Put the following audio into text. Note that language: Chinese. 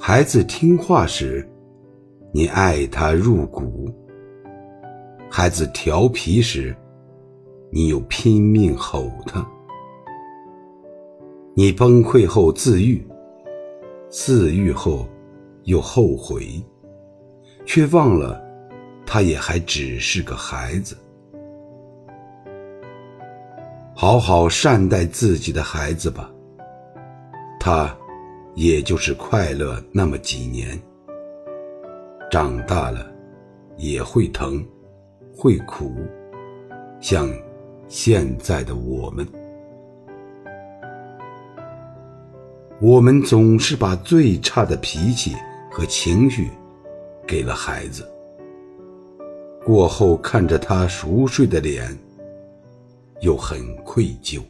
孩子听话时，你爱他入骨；孩子调皮时，你又拼命吼他。你崩溃后自愈，自愈后又后悔，却忘了他也还只是个孩子。好好善待自己的孩子吧，他也就是快乐那么几年，长大了也会疼，会苦，像现在的我们。我们总是把最差的脾气和情绪给了孩子，过后看着他熟睡的脸，又很愧疚。